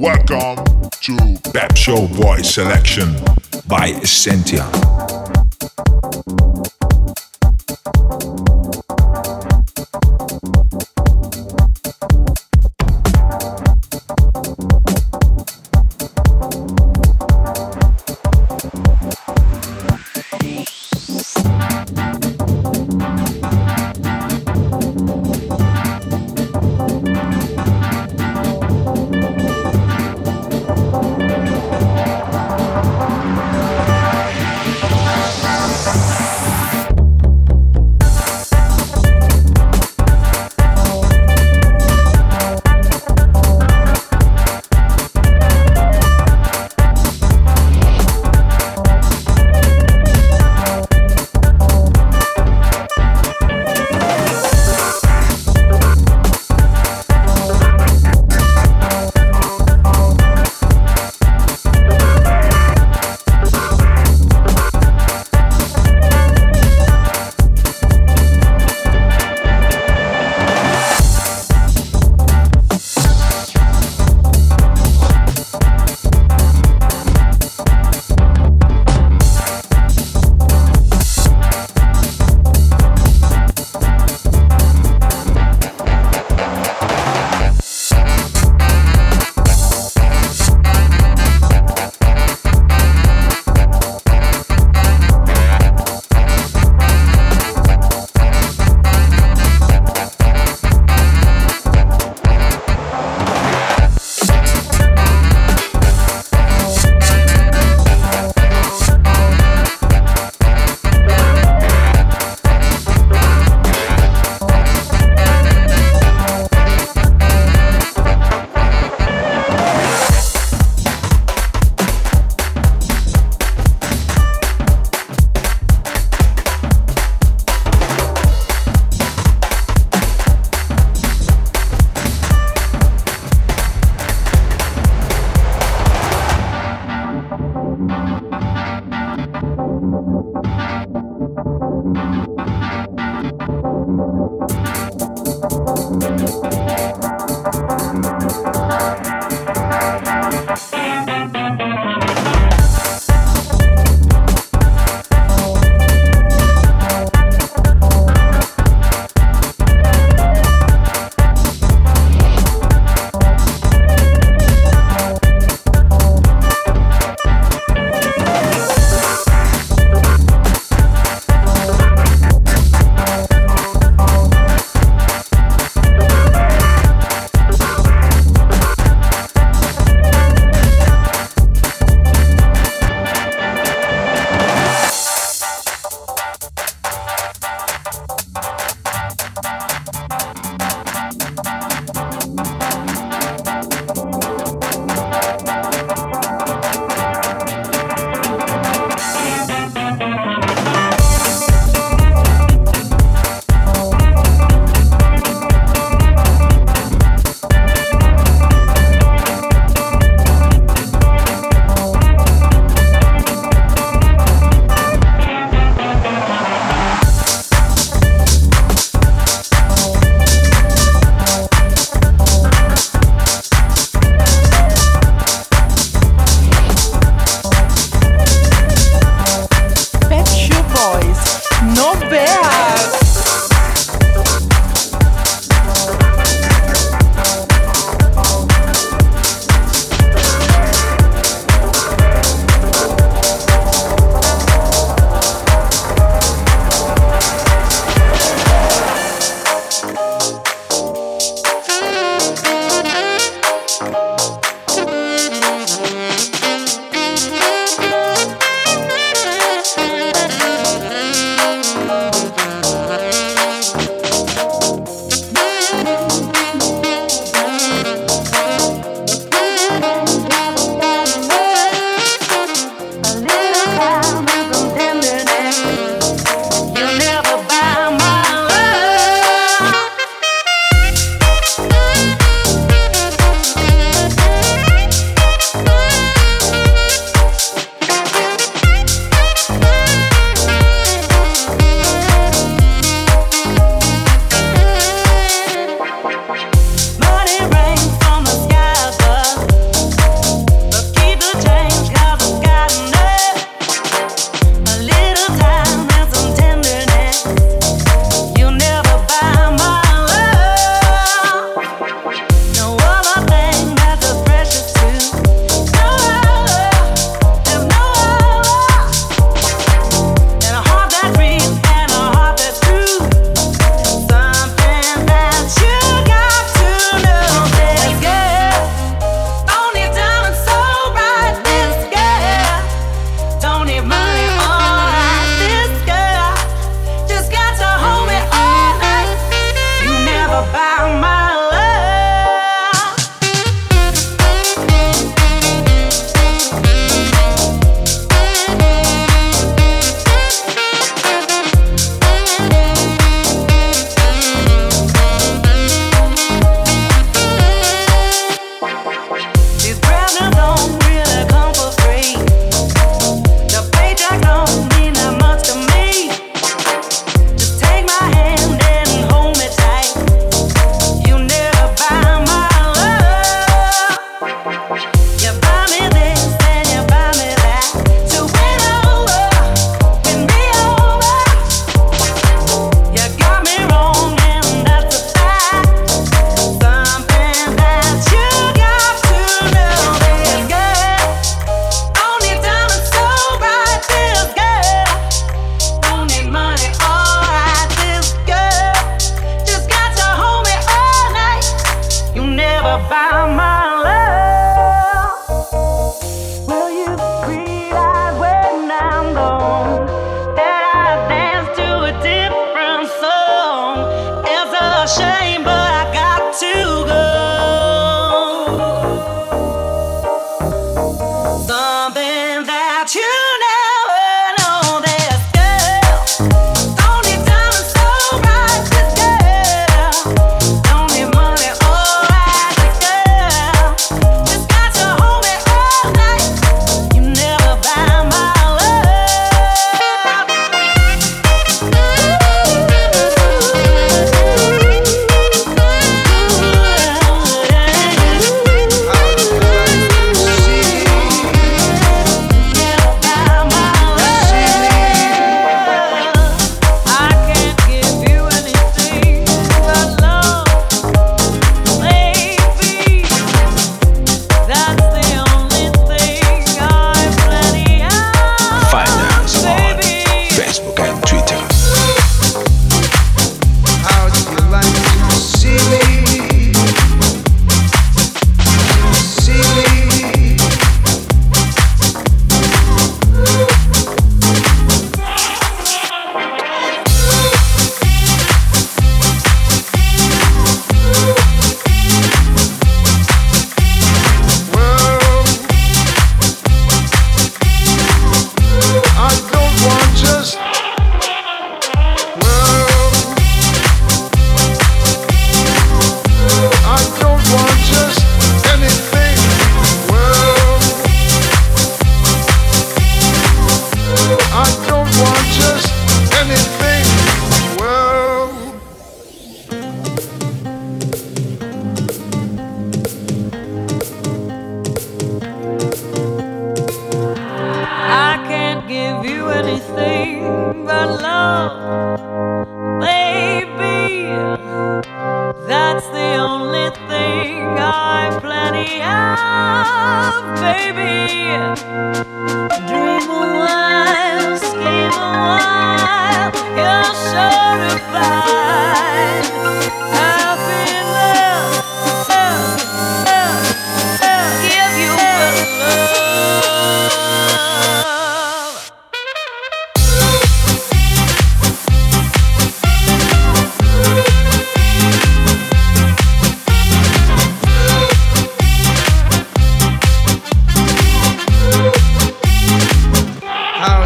Welcome to Pep Show Selection by Essentia.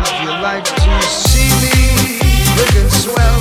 If you like to see me looking swell?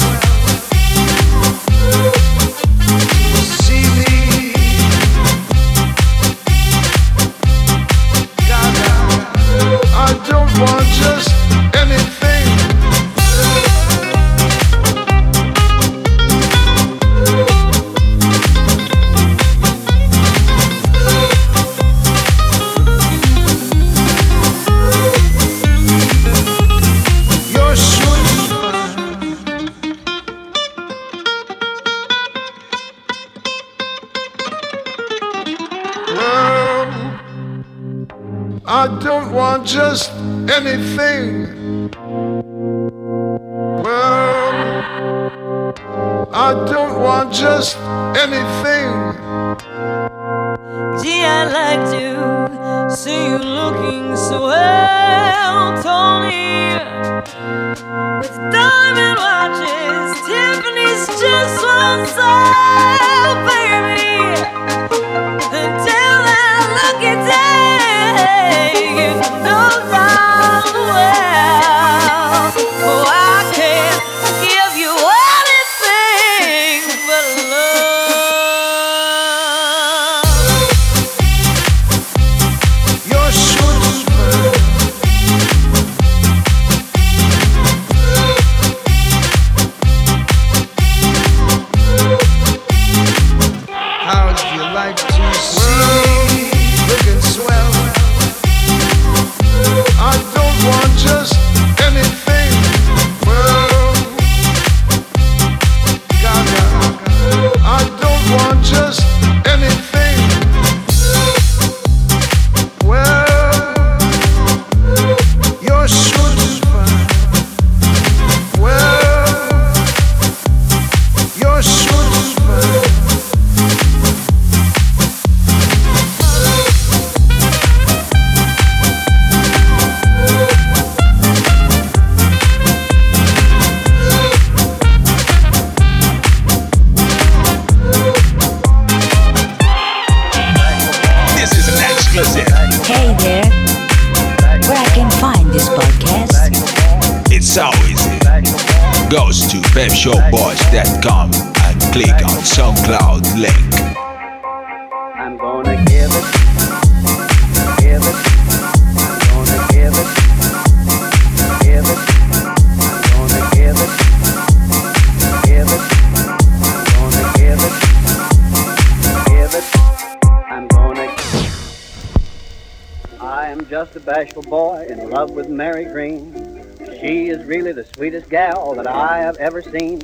sweetest gal that I have ever seen.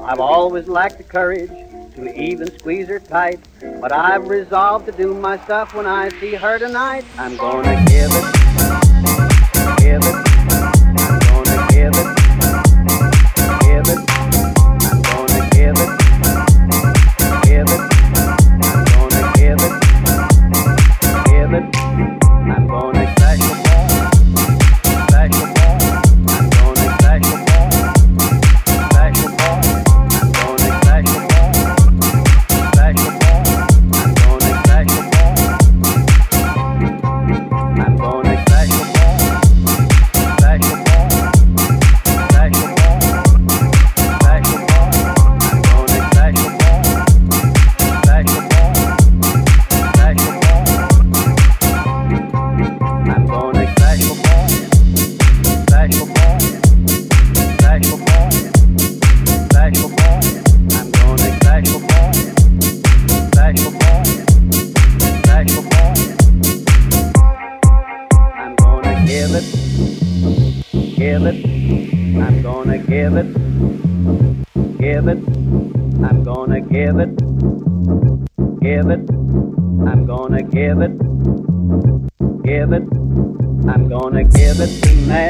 I've always lacked the courage to even squeeze her tight, but I've resolved to do my stuff when I see her tonight. I'm gonna give it, give it. man.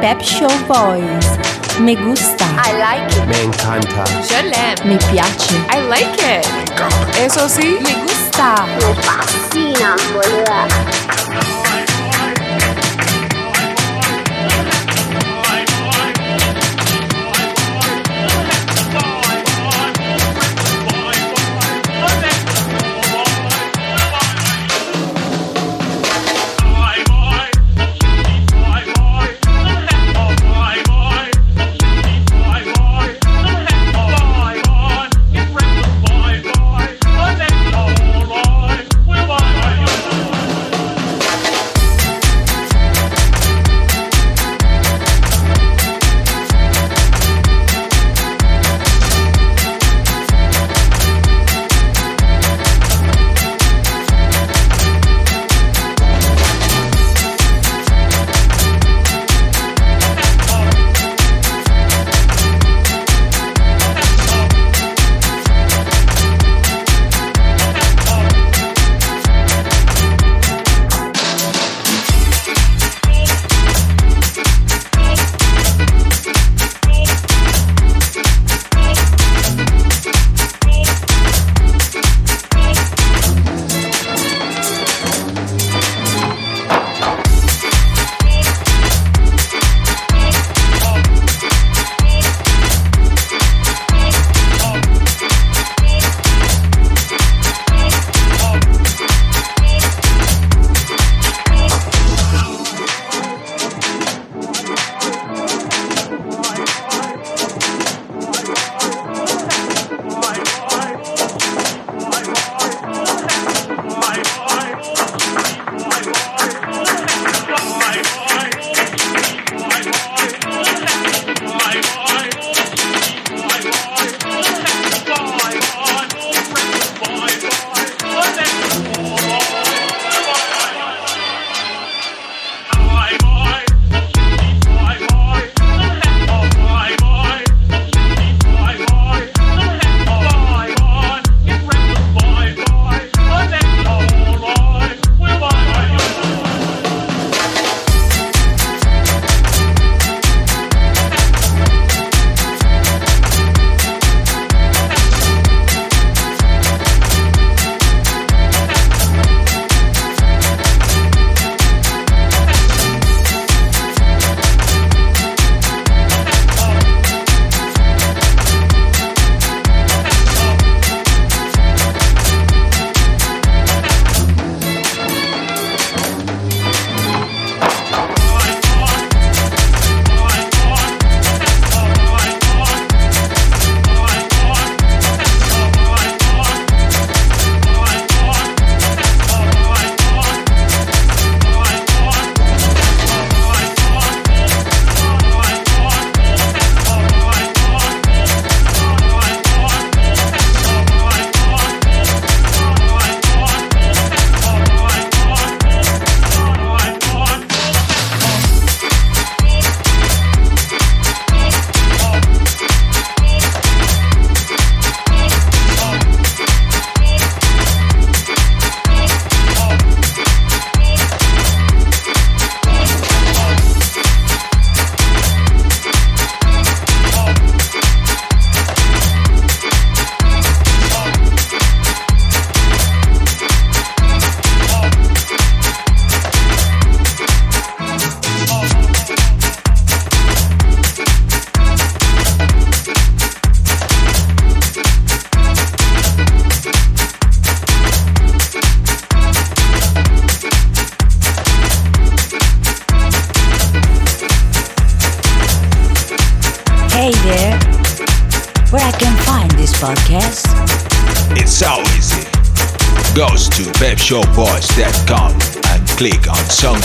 Pep Show Boys. Me gusta. I like it. Me encanta. Je l'aime. Me piace. I like it. Eso sí, Me gusta. Me fascinan, boluda.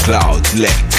On SoundCloud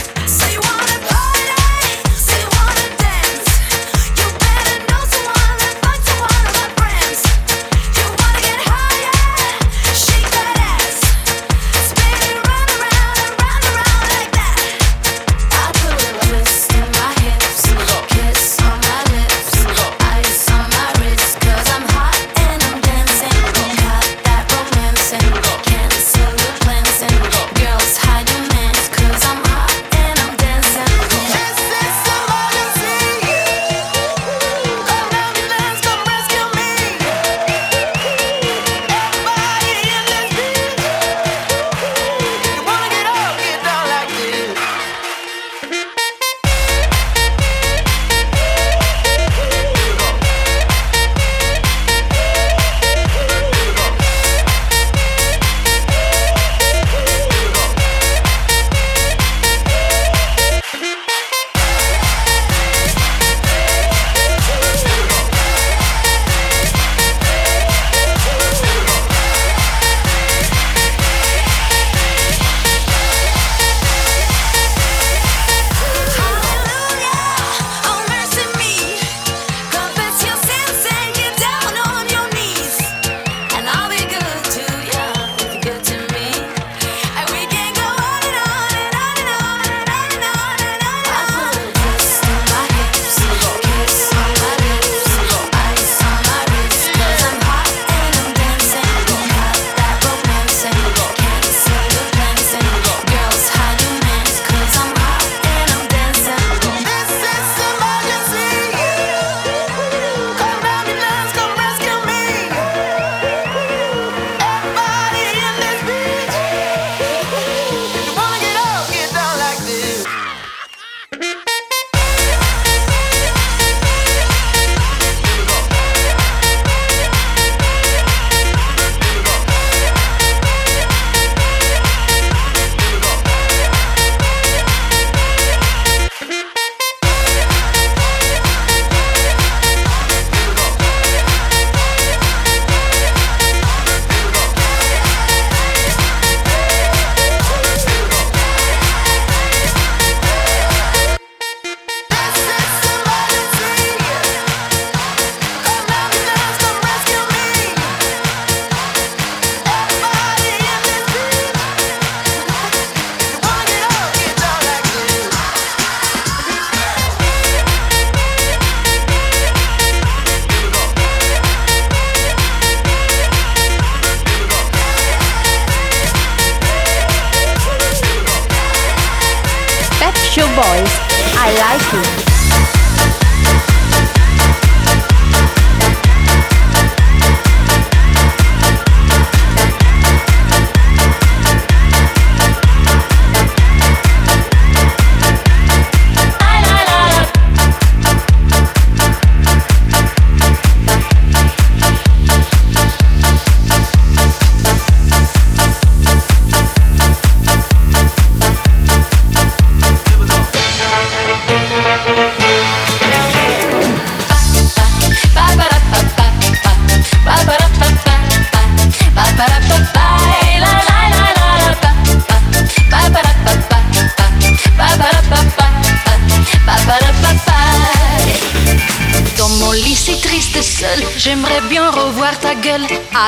voice. I like it.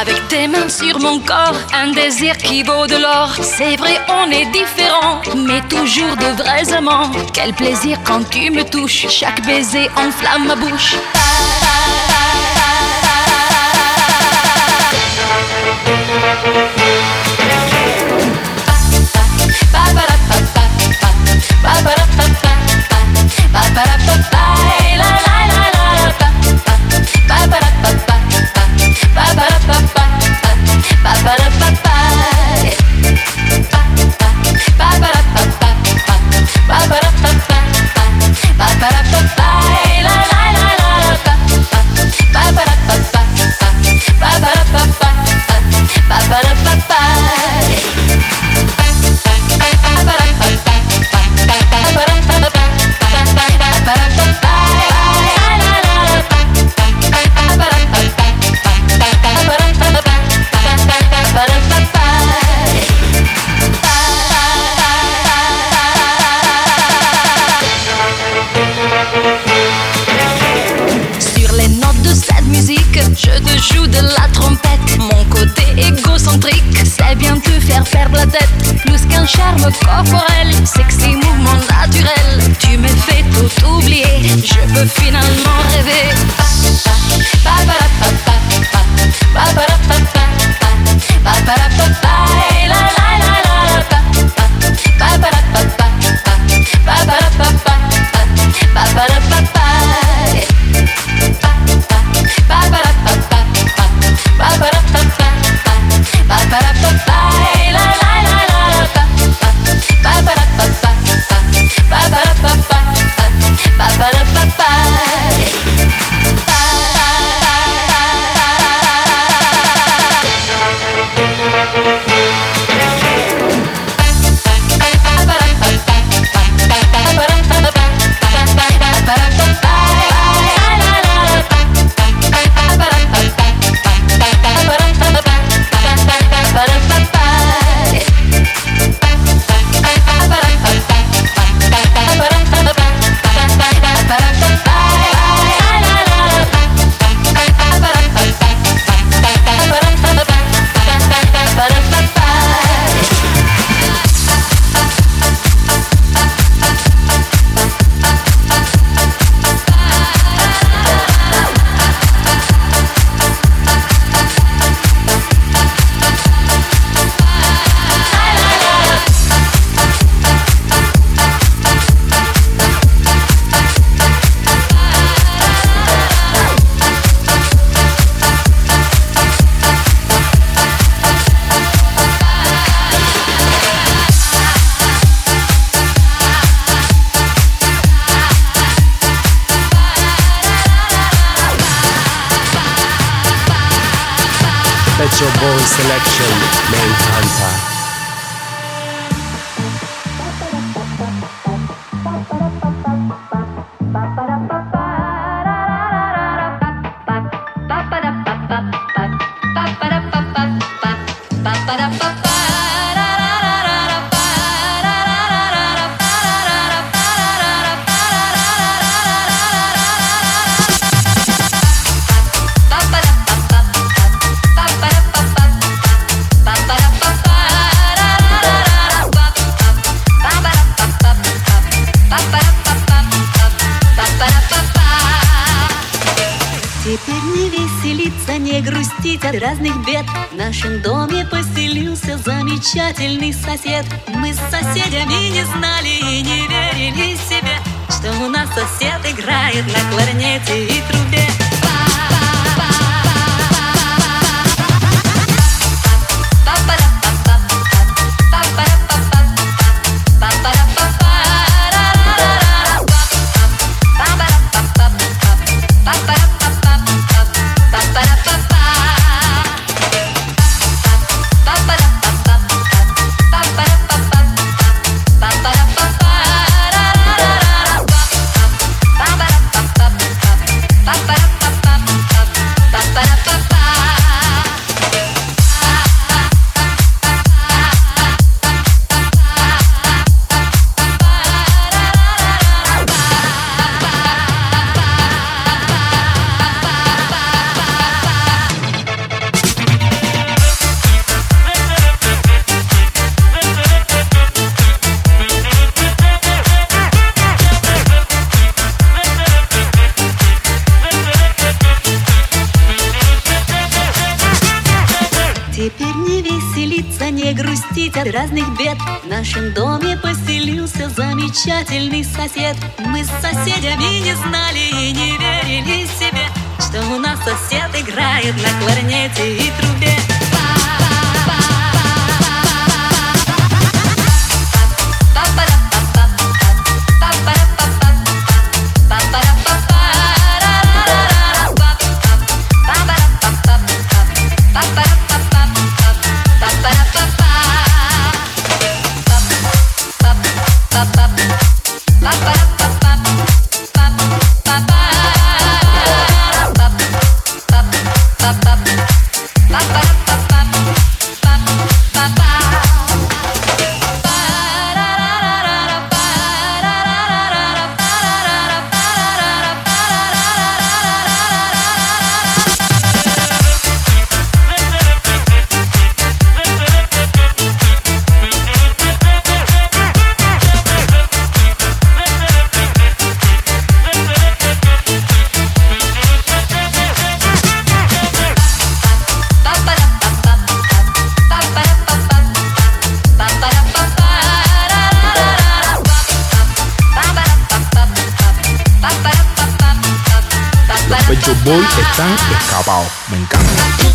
avec tes mains sur mon corps, un désir qui vaut de l'or. C'est vrai, on est différents, mais toujours de vrais amants. Quel plaisir quand tu me touches, chaque baiser enflamme ma bouche. Boys están escapados. Me encanta.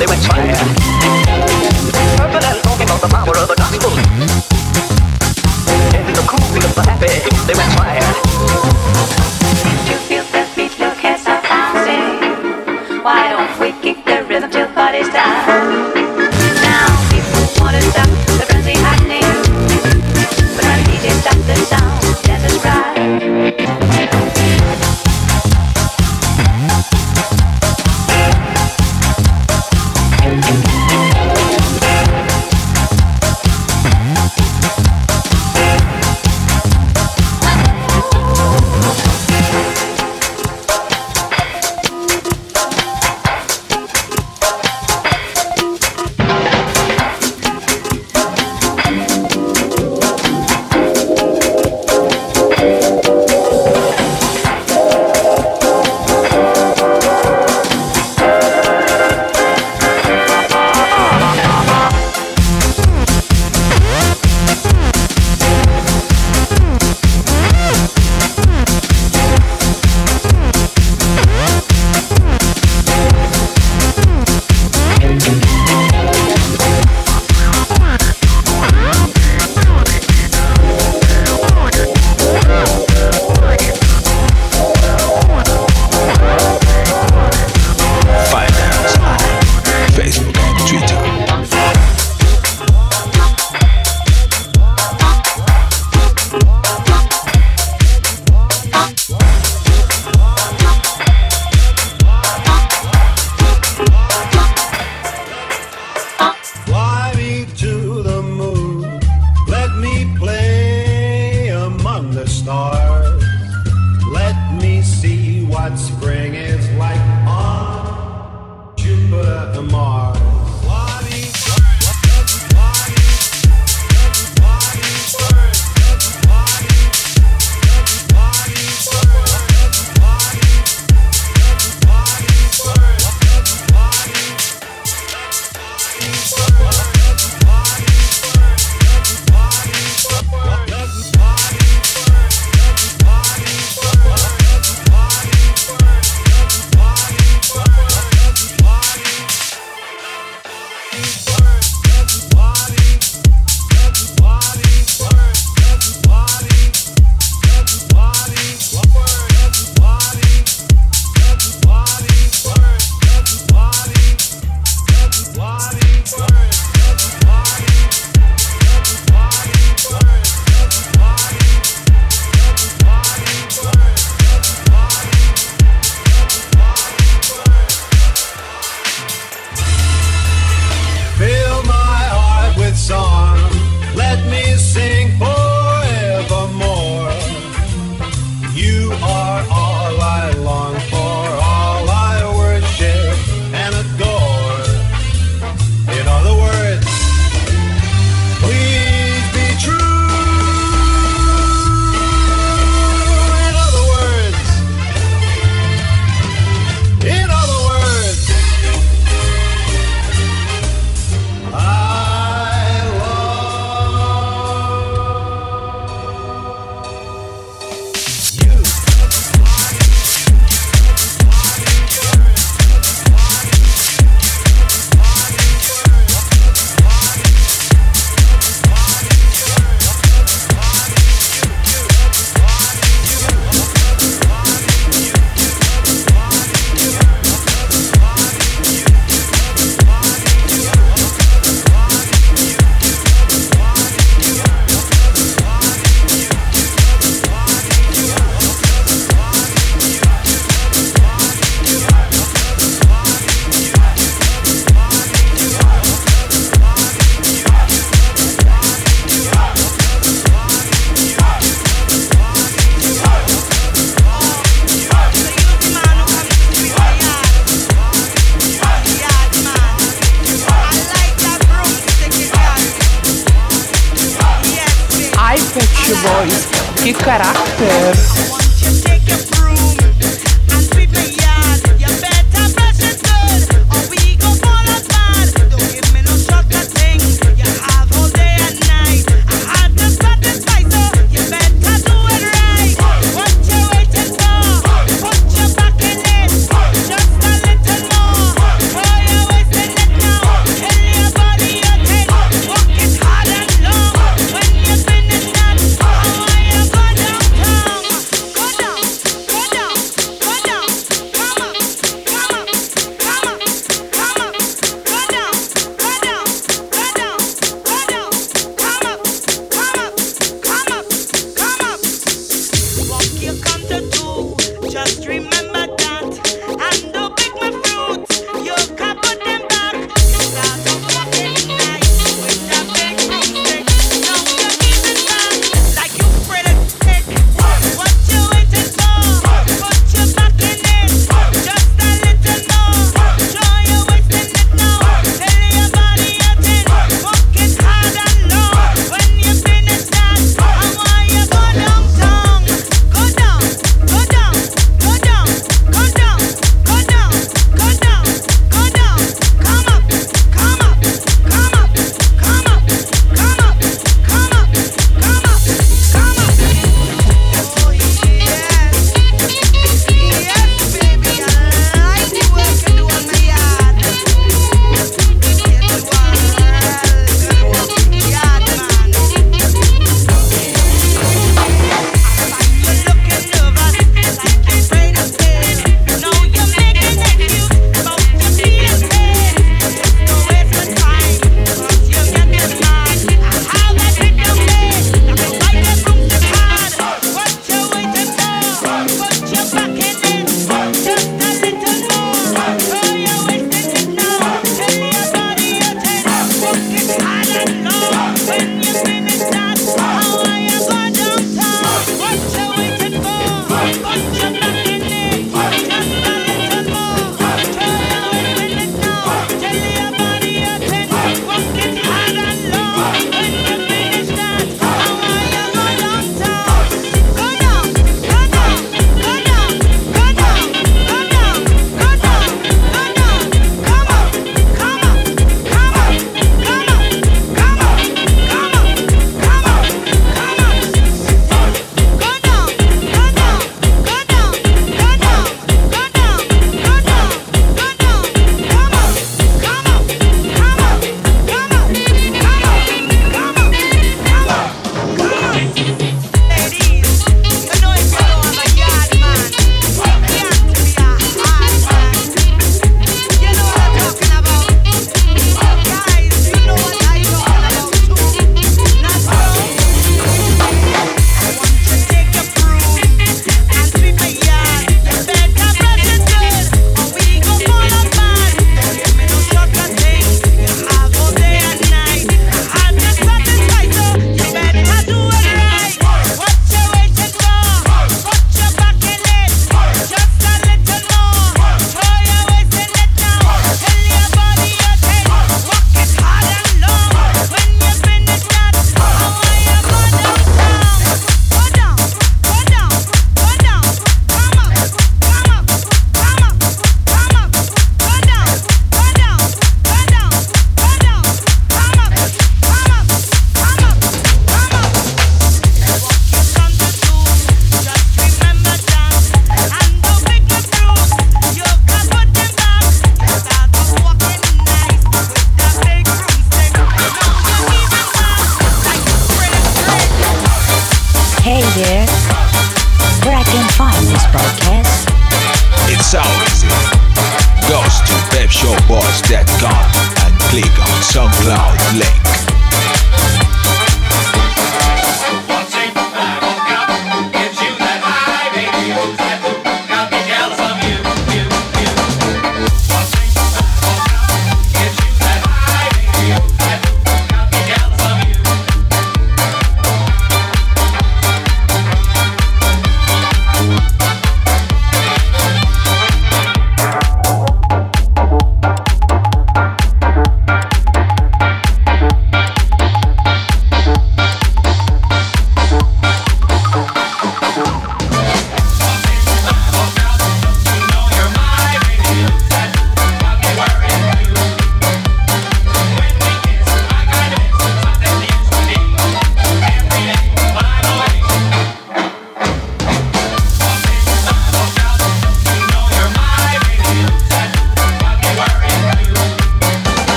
they went fire. Urban talking about the power of the gospel. Mm-hmm. And the cool of the happy, they went fire. The stars. Let me see what spring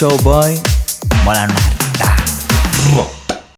Los